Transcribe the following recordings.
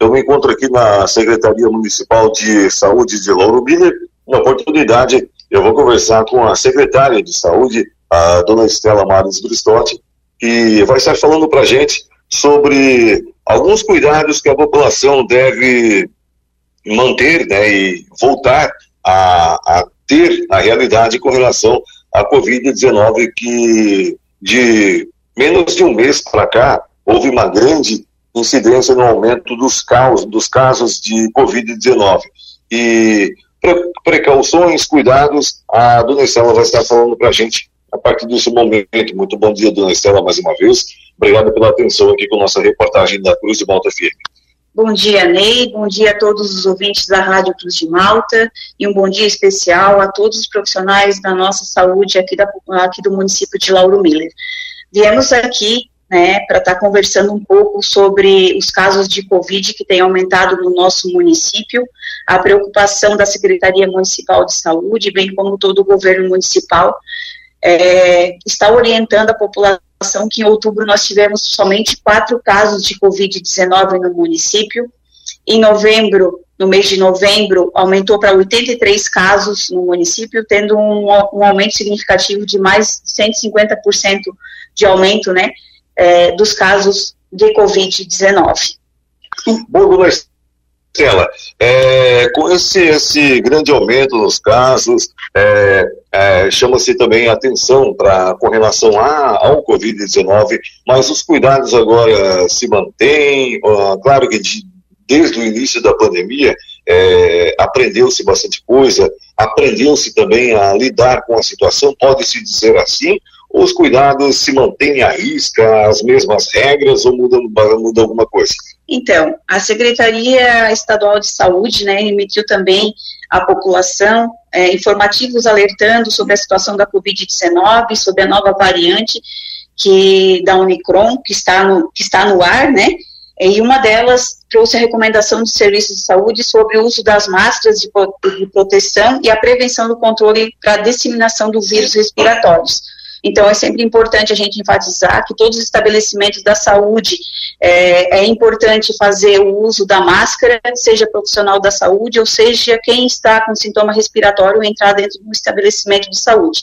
Eu me encontro aqui na Secretaria Municipal de Saúde de Lauro Miller. Na oportunidade, eu vou conversar com a secretária de Saúde, a dona Estela Mares Bristotti, que vai estar falando para a gente sobre alguns cuidados que a população deve manter né, e voltar a, a ter a realidade com relação à Covid-19, que de menos de um mês para cá houve uma grande incidência no aumento dos casos, dos casos de Covid-19. E precauções, cuidados, a dona Estela vai estar falando para a gente a partir desse momento. Muito bom dia, dona Estela, mais uma vez. Obrigado pela atenção aqui com nossa reportagem da Cruz de Malta Firme. Bom dia, Ney. Bom dia a todos os ouvintes da Rádio Cruz de Malta e um bom dia especial a todos os profissionais da nossa saúde aqui, da, aqui do município de Lauro Miller. Viemos aqui né, para estar tá conversando um pouco sobre os casos de Covid que têm aumentado no nosso município, a preocupação da Secretaria Municipal de Saúde, bem como todo o governo municipal, é, está orientando a população que em outubro nós tivemos somente quatro casos de Covid-19 no município. Em novembro, no mês de novembro, aumentou para 83 casos no município, tendo um, um aumento significativo de mais de 150% de aumento, né, é, dos casos de Covid-19. Bom, Estela, é, com esse, esse grande aumento nos casos, é, é, chama-se também atenção pra, com relação a, ao Covid-19, mas os cuidados agora se mantêm, claro que de, desde o início da pandemia, é, aprendeu-se bastante coisa, aprendeu-se também a lidar com a situação, pode-se dizer assim, os cuidados se mantêm à risca, as mesmas regras ou muda, muda alguma coisa? Então, a Secretaria Estadual de Saúde né, emitiu também à população é, informativos alertando sobre a situação da Covid-19, sobre a nova variante que da Omicron, que está no, que está no ar, né? E uma delas trouxe a recomendação de serviços de saúde sobre o uso das máscaras de, de proteção e a prevenção do controle para a disseminação do vírus respiratórios. Então, é sempre importante a gente enfatizar que todos os estabelecimentos da saúde é, é, importante fazer o uso da máscara, seja profissional da saúde ou seja quem está com sintoma respiratório entrar dentro do estabelecimento de saúde.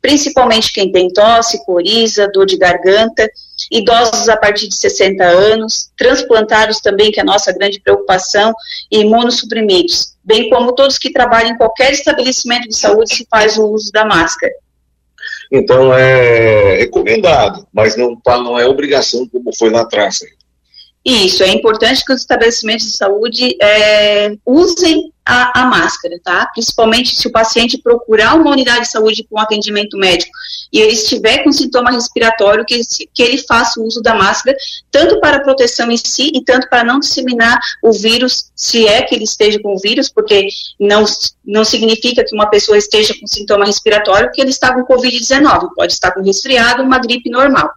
Principalmente quem tem tosse, coriza, dor de garganta, idosos a partir de 60 anos, transplantados também, que é a nossa grande preocupação, e imunossuprimidos, bem como todos que trabalham em qualquer estabelecimento de saúde se faz o uso da máscara. Então é recomendado, mas não, tá, não é obrigação como foi lá atrás. Isso, é importante que os estabelecimentos de saúde é, usem a, a, máscara, tá? Principalmente se o paciente procurar uma unidade de saúde com atendimento médico e ele estiver com sintoma respiratório, que, que ele faça o uso da máscara, tanto para proteção em si e tanto para não disseminar o vírus, se é que ele esteja com o vírus, porque não, não significa que uma pessoa esteja com sintoma respiratório que ele está com Covid-19, pode estar com resfriado, uma gripe normal.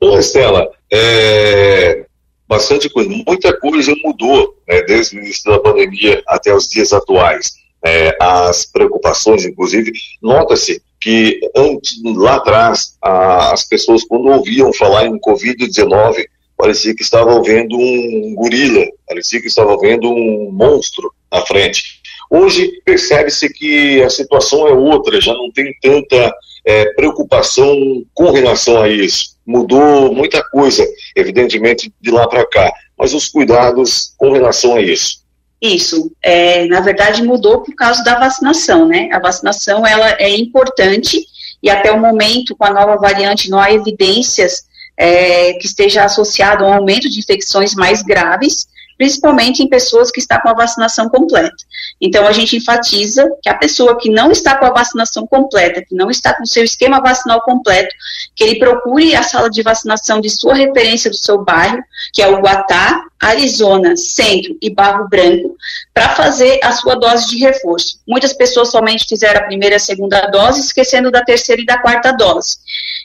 Ô, Estela, é, bastante coisa, muita coisa mudou né, desde o início da pandemia até os dias atuais. É, as preocupações, inclusive, nota-se que antes, lá atrás, a, as pessoas, quando ouviam falar em Covid-19, parecia que estavam vendo um gorila, parecia que estavam vendo um monstro à frente. Hoje percebe-se que a situação é outra, já não tem tanta é, preocupação com relação a isso. Mudou muita coisa, evidentemente, de lá para cá, mas os cuidados com relação a isso. Isso, é, na verdade mudou por causa da vacinação, né? A vacinação ela é importante e até o momento com a nova variante não há evidências é, que esteja associado a um aumento de infecções mais graves, principalmente em pessoas que estão com a vacinação completa. Então, a gente enfatiza que a pessoa que não está com a vacinação completa, que não está com o seu esquema vacinal completo, que ele procure a sala de vacinação de sua referência do seu bairro, que é o Guatá, Arizona, Centro e Barro Branco, para fazer a sua dose de reforço. Muitas pessoas somente fizeram a primeira e a segunda dose, esquecendo da terceira e da quarta dose.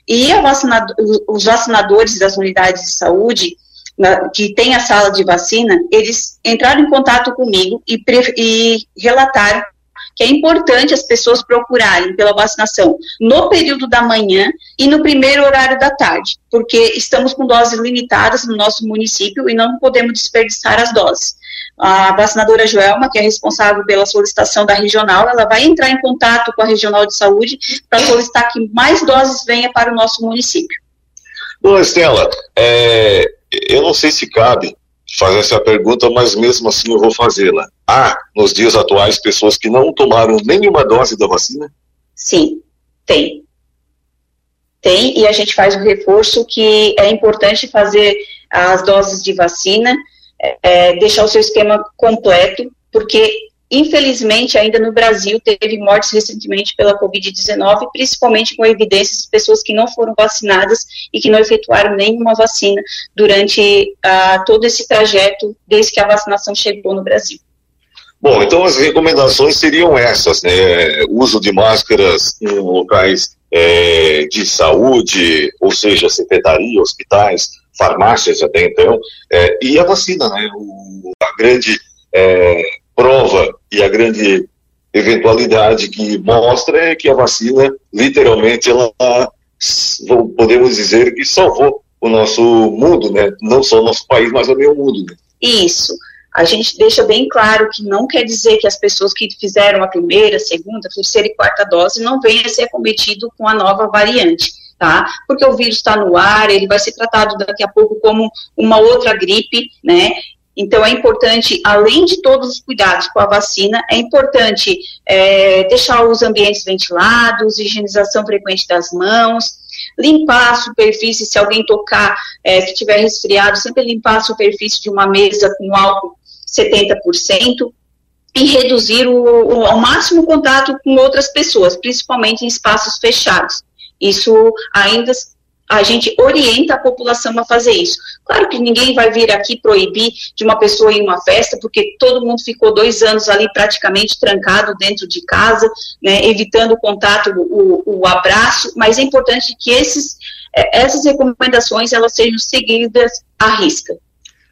E vacinado, os vacinadores das unidades de saúde, na, que tem a sala de vacina, eles entraram em contato comigo e, e relataram que é importante as pessoas procurarem pela vacinação no período da manhã e no primeiro horário da tarde, porque estamos com doses limitadas no nosso município e não podemos desperdiçar as doses. A vacinadora Joelma, que é responsável pela solicitação da regional, ela vai entrar em contato com a regional de saúde para solicitar que mais doses venha para o nosso município. Bom, Estela, é, eu não sei se cabe fazer essa pergunta, mas mesmo assim eu vou fazê-la. Há, nos dias atuais, pessoas que não tomaram nenhuma dose da vacina? Sim, tem. Tem, e a gente faz o reforço que é importante fazer as doses de vacina, é, deixar o seu esquema completo, porque Infelizmente, ainda no Brasil, teve mortes recentemente pela Covid-19, principalmente com evidências de pessoas que não foram vacinadas e que não efetuaram nenhuma vacina durante uh, todo esse trajeto, desde que a vacinação chegou no Brasil. Bom, então as recomendações seriam essas, né? Uso de máscaras em locais é, de saúde, ou seja, secretaria, hospitais, farmácias até então, é, e a vacina, né? O, a grande é, prova e a grande eventualidade que mostra é que a vacina, literalmente, ela podemos dizer que salvou o nosso mundo, né? Não só o nosso país, mas o mundo. Né? Isso. A gente deixa bem claro que não quer dizer que as pessoas que fizeram a primeira, segunda, terceira e quarta dose não venham a ser acometido com a nova variante. Tá? Porque o vírus está no ar, ele vai ser tratado daqui a pouco como uma outra gripe, né? Então, é importante, além de todos os cuidados com a vacina, é importante é, deixar os ambientes ventilados, higienização frequente das mãos, limpar a superfície, se alguém tocar, é, tiver resfriado, sempre limpar a superfície de uma mesa com álcool 70%, e reduzir o, o, ao máximo o contato com outras pessoas, principalmente em espaços fechados. Isso ainda a gente orienta a população a fazer isso. Claro que ninguém vai vir aqui proibir de uma pessoa ir em uma festa, porque todo mundo ficou dois anos ali praticamente trancado dentro de casa, né, evitando o contato, o, o abraço, mas é importante que esses, é, essas recomendações elas sejam seguidas à risca.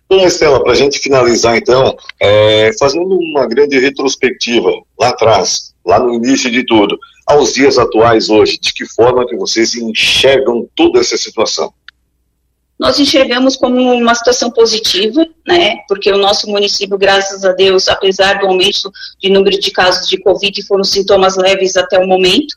Bom, Estela, para a gente finalizar então, é, fazendo uma grande retrospectiva lá atrás, lá no início de tudo, aos dias atuais hoje, de que forma que vocês enxergam toda essa situação? Nós enxergamos como uma situação positiva, né, porque o nosso município, graças a Deus, apesar do aumento de número de casos de Covid, foram sintomas leves até o momento.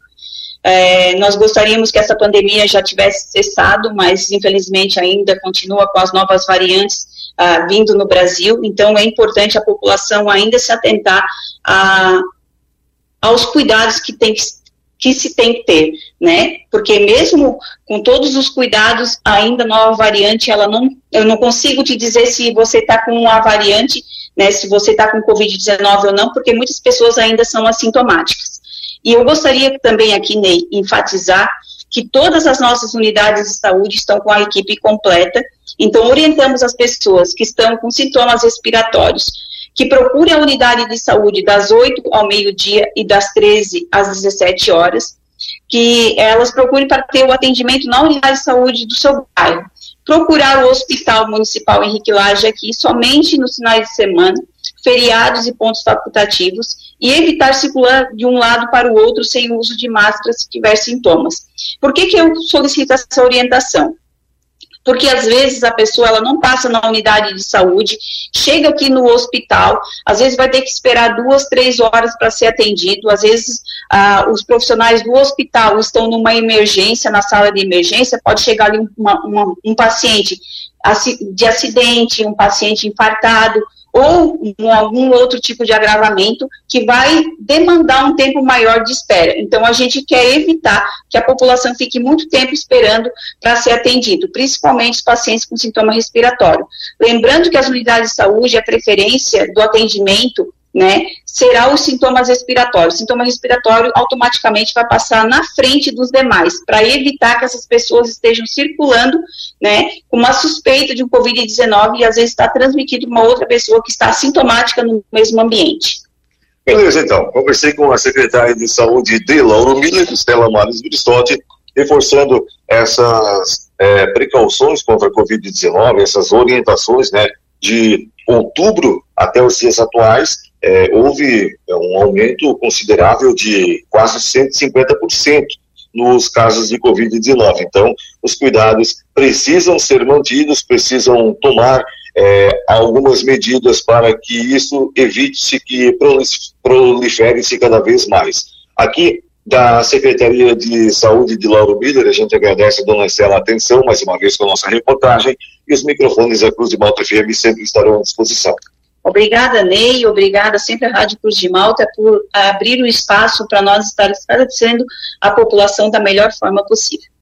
É, nós gostaríamos que essa pandemia já tivesse cessado, mas infelizmente ainda continua com as novas variantes ah, vindo no Brasil, então é importante a população ainda se atentar a, aos cuidados que tem que que se tem que ter, né? Porque mesmo com todos os cuidados, ainda nova variante, ela não, eu não consigo te dizer se você está com a variante, né? Se você está com Covid-19 ou não, porque muitas pessoas ainda são assintomáticas. E eu gostaria também aqui, Ney, enfatizar que todas as nossas unidades de saúde estão com a equipe completa, então orientamos as pessoas que estão com sintomas respiratórios que procure a unidade de saúde das 8 ao meio-dia e das 13 às 17 horas, que elas procurem para ter o atendimento na unidade de saúde do seu bairro. Procurar o Hospital Municipal Henrique Laje aqui somente nos finais de semana, feriados e pontos facultativos, e evitar circular de um lado para o outro sem uso de máscaras se tiver sintomas. Por que, que eu solicito essa orientação? Porque às vezes a pessoa ela não passa na unidade de saúde, chega aqui no hospital, às vezes vai ter que esperar duas, três horas para ser atendido, às vezes ah, os profissionais do hospital estão numa emergência, na sala de emergência, pode chegar ali uma, uma, um paciente de acidente, um paciente infartado, ou em algum outro tipo de agravamento que vai demandar um tempo maior de espera. Então, a gente quer evitar que a população fique muito tempo esperando para ser atendido, principalmente os pacientes com sintoma respiratório. Lembrando que as unidades de saúde, a preferência do atendimento né, será os sintomas respiratórios. O sintoma respiratório automaticamente vai passar na frente dos demais, para evitar que essas pessoas estejam circulando, né, com uma suspeita de um Covid-19 e às vezes está transmitido uma outra pessoa que está sintomática no mesmo ambiente. Beleza, então. Conversei com a secretária de saúde de Lauro Miller, Estela Mares Bristotti, reforçando essas é, precauções contra a Covid-19, essas orientações, né, de outubro até os dias atuais, é, houve um aumento considerável de quase 150% nos casos de Covid-19. Então, os cuidados precisam ser mantidos, precisam tomar é, algumas medidas para que isso evite-se que prolifere-se cada vez mais. Aqui, da Secretaria de Saúde de Lauro Miller, a gente agradece a dona Estela a atenção, mais uma vez com a nossa reportagem, e os microfones da Cruz de Malta FM sempre estarão à disposição. Obrigada, Ney, obrigada sempre à Rádio Cruz de Malta por abrir o espaço para nós estar esclarecendo a população da melhor forma possível.